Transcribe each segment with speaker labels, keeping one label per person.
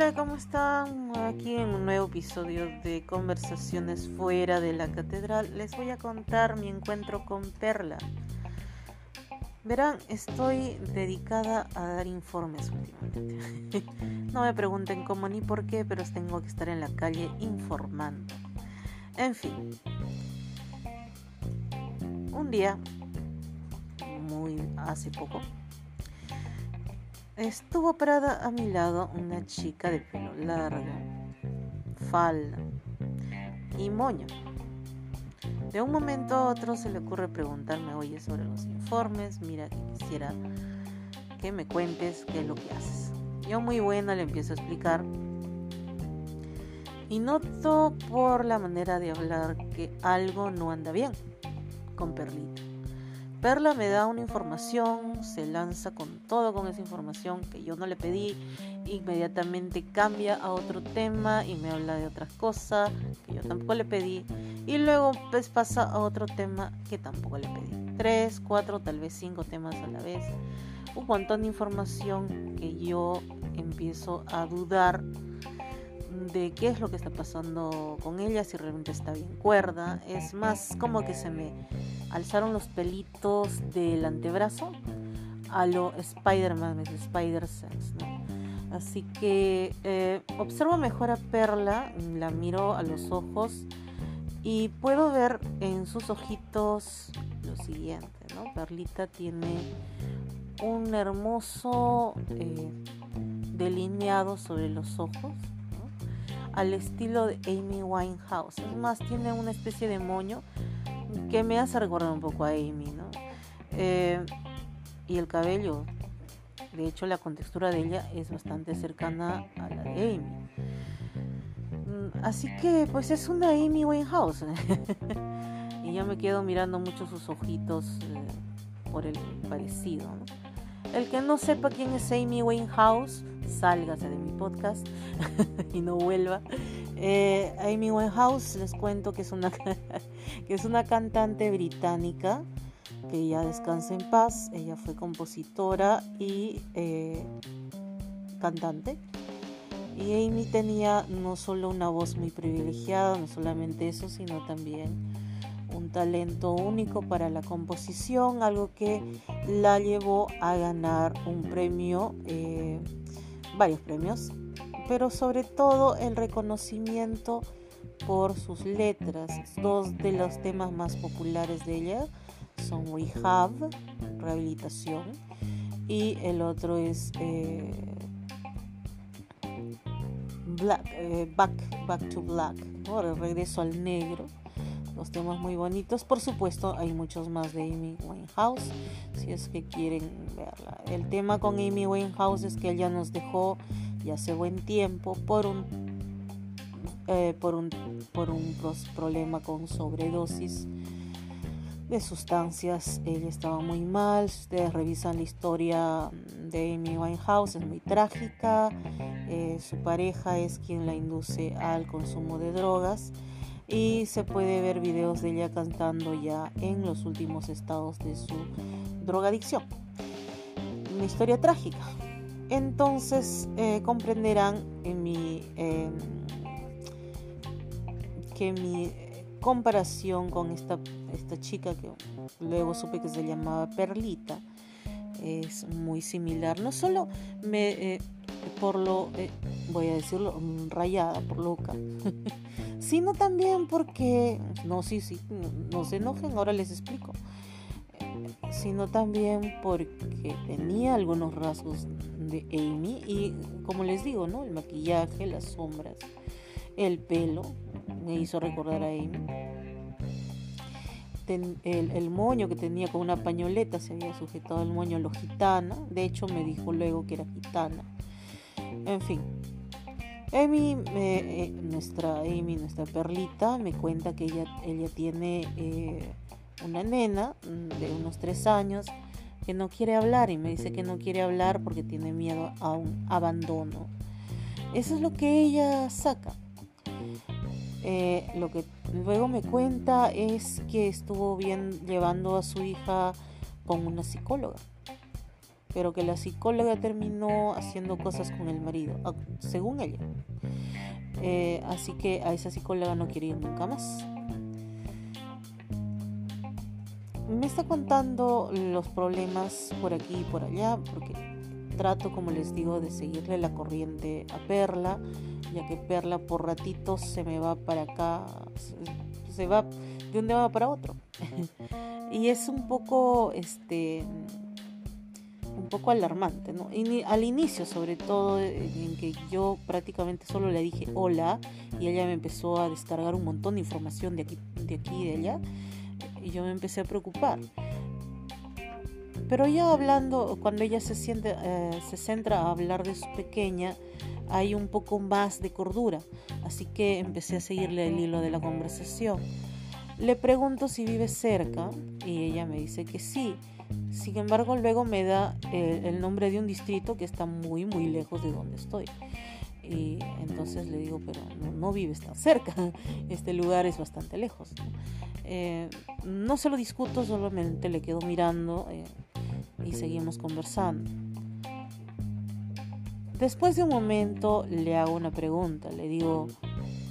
Speaker 1: Hola, ¿cómo están? Aquí en un nuevo episodio de Conversaciones fuera de la catedral les voy a contar mi encuentro con Perla. Verán, estoy dedicada a dar informes últimamente. no me pregunten cómo ni por qué, pero tengo que estar en la calle informando. En fin, un día, muy hace poco, Estuvo parada a mi lado una chica de pelo largo, falda y moño. De un momento a otro se le ocurre preguntarme, oye, sobre los informes, mira que quisiera que me cuentes qué es lo que haces. Yo muy buena le empiezo a explicar y noto por la manera de hablar que algo no anda bien con Perlita. Perla me da una información, se lanza con todo con esa información que yo no le pedí, inmediatamente cambia a otro tema y me habla de otras cosas que yo tampoco le pedí y luego pues pasa a otro tema que tampoco le pedí. Tres, cuatro, tal vez cinco temas a la vez. Un montón de información que yo empiezo a dudar de qué es lo que está pasando con ella, si realmente está bien cuerda. Es más como que se me alzaron los pelitos del antebrazo a lo Spider-Man, Spider-Sense. Así que eh, observo mejor a Perla, la miro a los ojos y puedo ver en sus ojitos lo siguiente. ¿no? Perlita tiene un hermoso eh, delineado sobre los ojos al estilo de Amy Winehouse. Es más, tiene una especie de moño que me hace recordar un poco a Amy, ¿no? Eh, y el cabello, de hecho la contextura de ella es bastante cercana a la de Amy. Mm, así que pues es una Amy Winehouse. y yo me quedo mirando mucho sus ojitos eh, por el parecido. El que no sepa quién es Amy Winehouse, sálgase de mi podcast y no vuelva. Eh, Amy Winehouse, les cuento que es una, que es una cantante británica que ya descansa en paz. Ella fue compositora y eh, cantante. Y Amy tenía no solo una voz muy privilegiada, no solamente eso, sino también un talento único para la composición, algo que la llevó a ganar un premio, eh, varios premios, pero sobre todo el reconocimiento por sus letras. Dos de los temas más populares de ella son Rehab, rehabilitación, y el otro es eh, Black, eh, Back, Back to Black, el regreso al negro. Los temas muy bonitos. Por supuesto, hay muchos más de Amy Winehouse, si es que quieren verla. El tema con Amy Winehouse es que ella nos dejó ya hace buen tiempo por un, eh, por un, por un problema con sobredosis de sustancias. Ella estaba muy mal. Si ustedes revisan la historia de Amy Winehouse, es muy trágica. Eh, su pareja es quien la induce al consumo de drogas. Y se puede ver videos de ella cantando ya en los últimos estados de su drogadicción. Una historia trágica, entonces eh, comprenderán em, que mi comparación con esta, esta chica que luego supe que se llamaba Perlita es muy similar. No solo me, eh, por lo, eh, voy a decirlo, rayada, por loca, sino también porque, no, sí, sí, no se enojen, ahora les explico sino también porque tenía algunos rasgos de Amy y como les digo, ¿no? El maquillaje, las sombras, el pelo me hizo recordar a Amy. el, moño que tenía con una pañoleta se había sujetado al moño a lo gitana. De hecho, me dijo luego que era gitana. En fin, Amy, eh, nuestra Amy, nuestra perlita, me cuenta que ella, ella tiene eh, una nena de unos tres años que no quiere hablar y me dice que no quiere hablar porque tiene miedo a un abandono. Eso es lo que ella saca. Eh, lo que luego me cuenta es que estuvo bien llevando a su hija con una psicóloga. pero que la psicóloga terminó haciendo cosas con el marido, según ella. Eh, así que a esa psicóloga no quiere ir nunca más. Me está contando los problemas por aquí y por allá, porque trato, como les digo, de seguirle la corriente a Perla, ya que Perla por ratitos se me va para acá, se va de un día para otro. y es un poco, este, un poco alarmante, ¿no? al inicio, sobre todo, en que yo prácticamente solo le dije hola y ella me empezó a descargar un montón de información de aquí, de aquí y de allá, y yo me empecé a preocupar. Pero ya hablando, cuando ella se, siente, eh, se centra a hablar de su pequeña, hay un poco más de cordura, así que empecé a seguirle el hilo de la conversación. Le pregunto si vive cerca y ella me dice que sí. Sin embargo, luego me da eh, el nombre de un distrito que está muy, muy lejos de donde estoy. Y entonces le digo, pero no, vives tan cerca, este lugar es bastante lejos. ¿no? Eh, se lo discuto, solamente le quedo mirando eh, y seguimos conversando. Después de un momento le hago una pregunta, le digo,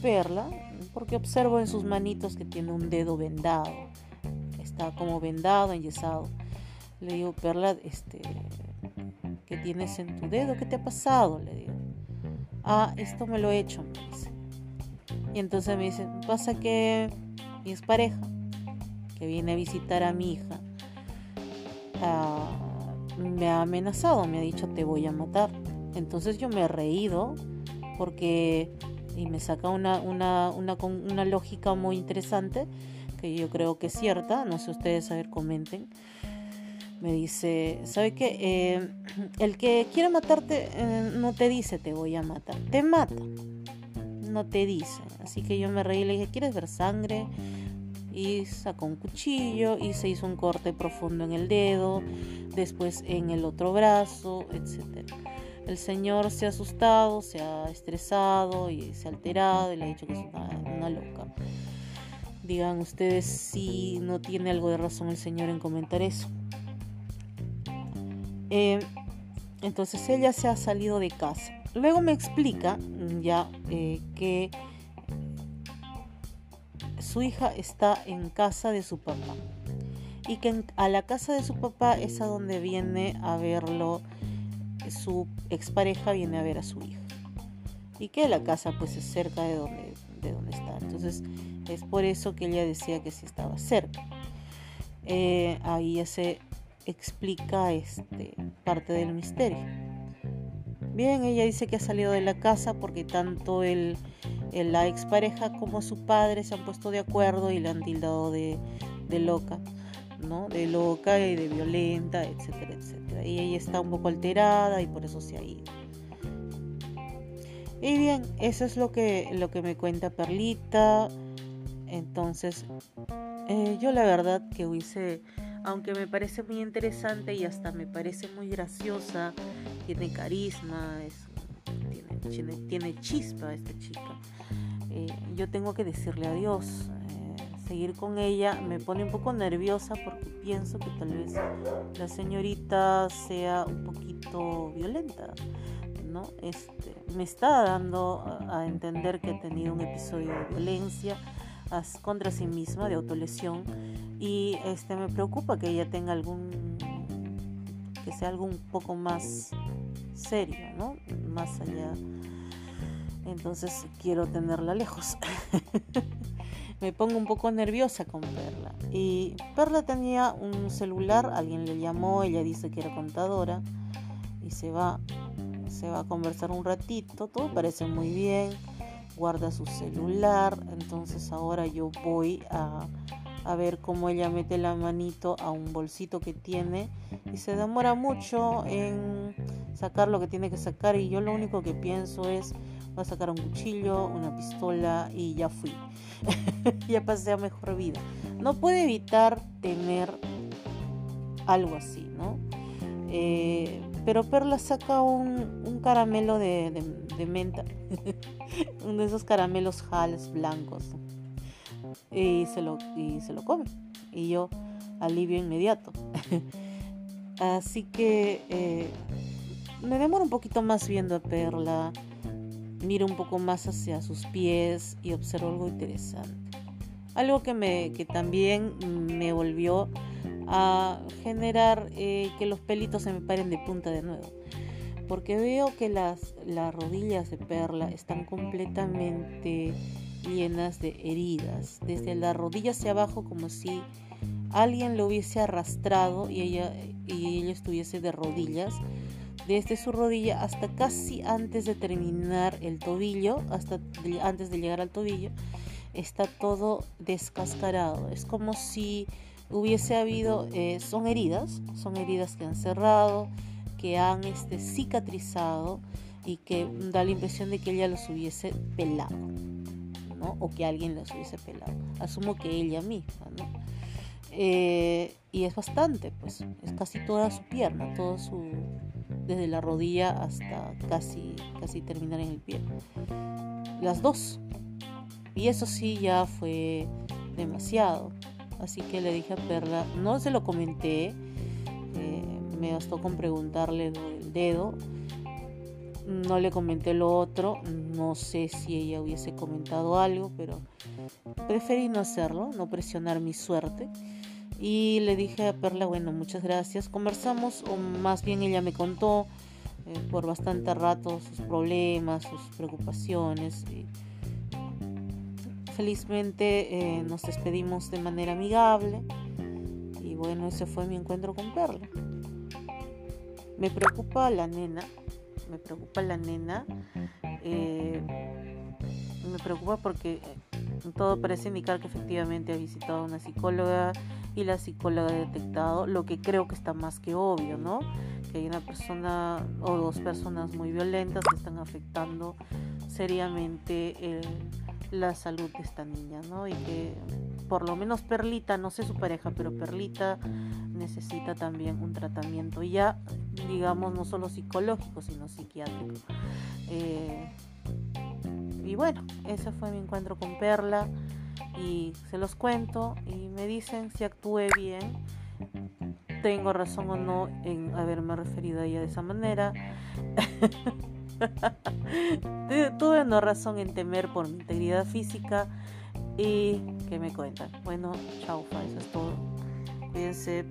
Speaker 1: Perla, porque observo en sus manitos que tiene un dedo vendado, está como vendado, enyesado. Le digo, Perla, este, ¿qué tienes en tu dedo? ¿Qué te ha pasado? Le digo. Ah, esto me lo he hecho, me dice. Y entonces me dice, pasa que mi pareja que viene a visitar a mi hija, ah, me ha amenazado, me ha dicho, te voy a matar. Entonces yo me he reído porque y me saca una, una, una, una lógica muy interesante que yo creo que es cierta, no sé ustedes a ver, comenten me dice, ¿sabe qué? Eh, el que quiere matarte eh, no te dice te voy a matar, te mata, no te dice. Así que yo me reí y le dije, ¿quieres ver sangre? Y sacó un cuchillo y se hizo un corte profundo en el dedo, después en el otro brazo, etc. El señor se ha asustado, se ha estresado y se ha alterado y le ha dicho que es una, una loca. Digan ustedes si no tiene algo de razón el señor en comentar eso. Eh, entonces ella se ha salido de casa. Luego me explica mm, ya eh, que su hija está en casa de su papá. Y que a la casa de su papá es a donde viene a verlo su expareja viene a ver a su hija. Y que la casa pues es cerca de donde, de donde está. Entonces es por eso que ella decía que sí estaba cerca. Eh, ahí se explica este, parte del misterio. Bien, ella dice que ha salido de la casa porque tanto el, la expareja como su padre se han puesto de acuerdo y le han tildado de, de loca, ¿no? De loca y de violenta, etcétera, etcétera. Y ella está un poco alterada y por eso se ha ido. Y bien, eso es lo que, lo que me cuenta Perlita. Entonces, eh, yo la verdad que hubiese aunque me parece muy interesante y hasta me parece muy graciosa, tiene carisma, tiene, tiene, chispa esta chica. Eh, yo tengo que decirle adiós. Eh, seguir con ella me pone un poco nerviosa porque pienso que tal vez la señorita sea un poquito violenta. ¿no? Este, me está dando a entender que ha tenido un episodio de violencia contra sí misma de autolesión y este me preocupa que ella tenga algún que sea algo un poco más serio, ¿no? Más allá. Entonces quiero tenerla lejos. me pongo un poco nerviosa con Perla. Y Perla tenía un celular, alguien le llamó, ella dice que era contadora y se va se va a conversar un ratito, todo parece muy bien guarda su celular. Entonces ahora yo voy a, a ver cómo ella mete la manito a un bolsito que tiene y se demora mucho en sacar lo que tiene que sacar y yo lo único que pienso es voy a sacar un cuchillo, una pistola y ya fui. ya pasé a mejor vida. No puede evitar tener algo así, ¿no? Eh, pero Perla saca un, caramelo de, menta, uno de esos caramelos Hals blancos, y se, lo, y se lo come. Y yo alivio inmediato. Así que eh, me demoro un poquito más viendo a Perla, miro un poco más hacia sus pies y observo algo interesante. Algo que, me, que también me volvió a generar eh, que los pelitos se me paren de punta de nuevo. Porque veo que las, las rodillas de Perla están completamente llenas de heridas, desde la rodilla hacia abajo como si alguien lo hubiese arrastrado y ella, y ella estuviese de rodillas, desde su rodilla hasta casi antes de terminar el tobillo, hasta antes de llegar al tobillo, está todo descascarado. Es como si hubiese habido, eh, son heridas, son heridas que han cerrado, que han este, cicatrizado y que da la impresión de que ella los hubiese pelado, ¿no? O que alguien los hubiese pelado. Asumo que ella misma, ¿no? Eh, y es bastante, pues, es casi toda su pierna, todo su, desde la rodilla hasta casi, casi terminar en el pie. Las dos. Y eso sí ya fue demasiado. Así que le dije a Perla, no se lo comenté, eh, me bastó con preguntarle el dedo. No le comenté lo otro, no sé si ella hubiese comentado algo, pero preferí no hacerlo, no presionar mi suerte. Y le dije a Perla, bueno, muchas gracias. Conversamos, o más bien ella me contó eh, por bastante rato sus problemas, sus preocupaciones. Felizmente eh, nos despedimos de manera amigable. Y bueno, ese fue mi encuentro con Perla. Me preocupa la nena, me preocupa la nena. Eh, me preocupa porque todo parece indicar que efectivamente ha visitado a una psicóloga y la psicóloga ha detectado lo que creo que está más que obvio, ¿no? Que hay una persona o dos personas muy violentas que están afectando seriamente la salud de esta niña, ¿no? Y que por lo menos Perlita, no sé su pareja, pero Perlita necesita también un tratamiento ya, digamos, no solo psicológico, sino psiquiátrico. Eh, y bueno, ese fue mi encuentro con Perla y se los cuento y me dicen si actué bien, tengo razón o no en haberme referido a ella de esa manera. Tuve no razón en temer por mi integridad física y que me cuentan. Bueno, chao, eso es todo. Cuídense.